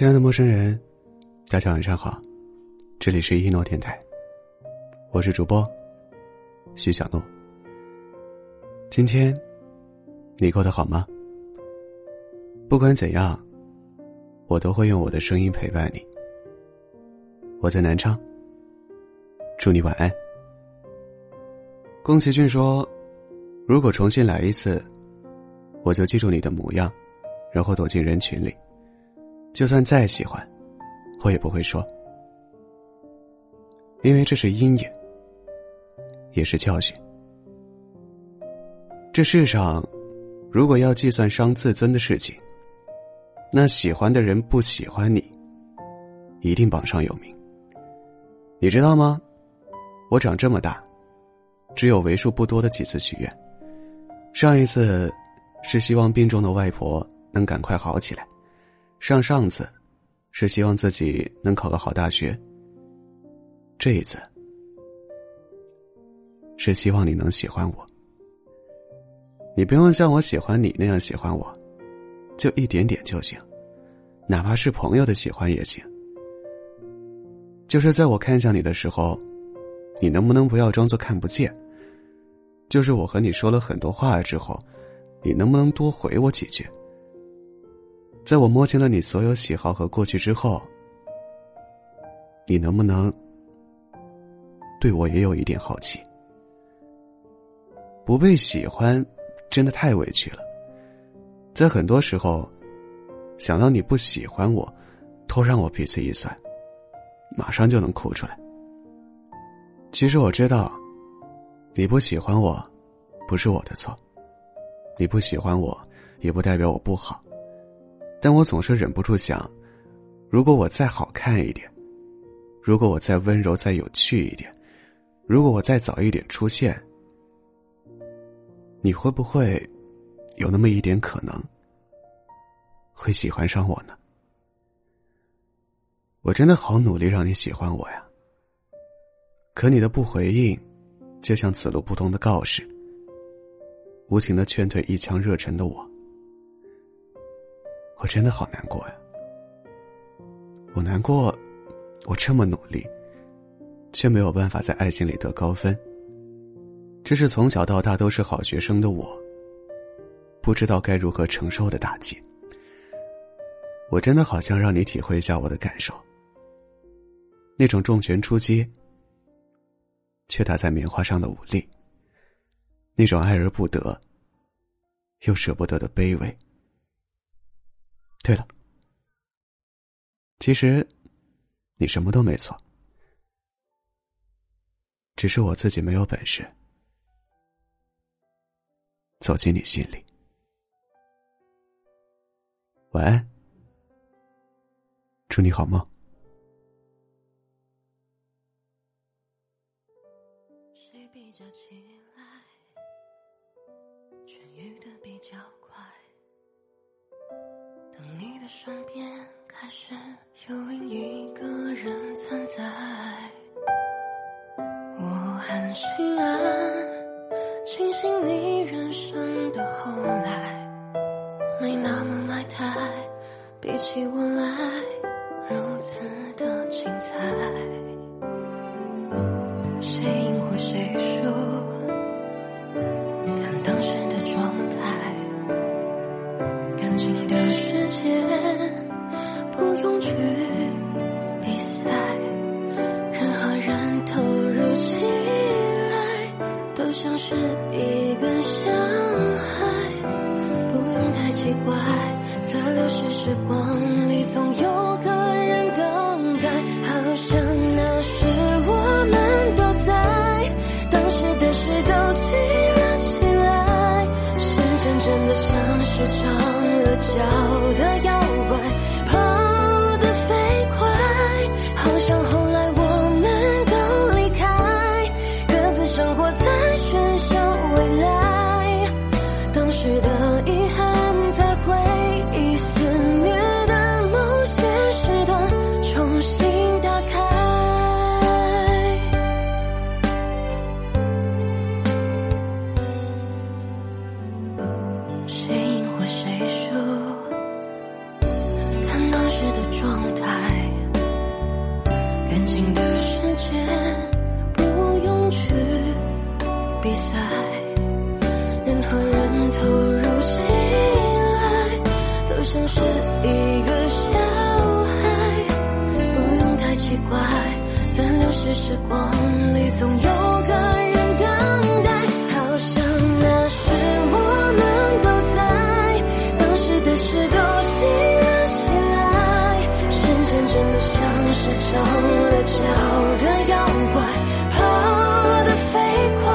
亲爱的陌生人，大家晚上好，这里是一诺电台，我是主播徐小诺。今天你过得好吗？不管怎样，我都会用我的声音陪伴你。我在南昌，祝你晚安。宫崎骏说：“如果重新来一次，我就记住你的模样，然后躲进人群里。就算再喜欢，我也不会说，因为这是阴影，也是教训。这世上，如果要计算伤自尊的事情，那喜欢的人不喜欢你，一定榜上有名。你知道吗？我长这么大。”只有为数不多的几次许愿，上一次是希望病重的外婆能赶快好起来，上上次是希望自己能考个好大学，这一次是希望你能喜欢我。你不用像我喜欢你那样喜欢我，就一点点就行，哪怕是朋友的喜欢也行。就是在我看向你的时候。你能不能不要装作看不见？就是我和你说了很多话之后，你能不能多回我几句？在我摸清了你所有喜好和过去之后，你能不能对我也有一点好奇？不被喜欢，真的太委屈了。在很多时候，想到你不喜欢我，都让我鼻子一酸，马上就能哭出来。其实我知道，你不喜欢我，不是我的错。你不喜欢我，也不代表我不好。但我总是忍不住想，如果我再好看一点，如果我再温柔、再有趣一点，如果我再早一点出现，你会不会有那么一点可能会喜欢上我呢？我真的好努力让你喜欢我呀。可你的不回应，就像此路不通的告示，无情的劝退一腔热忱的我。我真的好难过呀！我难过，我这么努力，却没有办法在爱情里得高分。这是从小到大都是好学生的我，不知道该如何承受的打击。我真的好想让你体会一下我的感受，那种重拳出击。却打在棉花上的无力，那种爱而不得，又舍不得的卑微。对了，其实你什么都没错，只是我自己没有本事走进你心里。晚安，祝你好梦。你的身边开始有另一个人存在，我很心安，庆幸你人生的后来没那么埋汰，比起我来如此像是一个伤害，不用太奇怪，在流逝时光里总有个人等待，好像那时我们都在，当时的事都记了起来，时间真的像是长了脚的是时光里总有个人等待，好像那时我们都在，当时的事都记了起来，时间真的像是长了脚的妖怪，跑得飞快，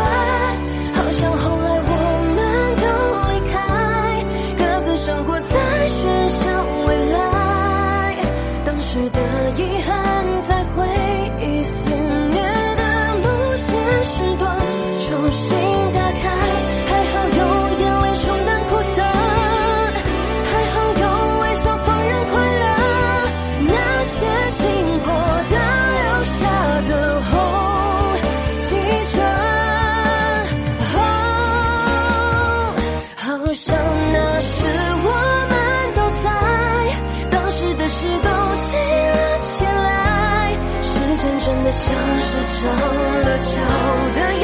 像是长了脚的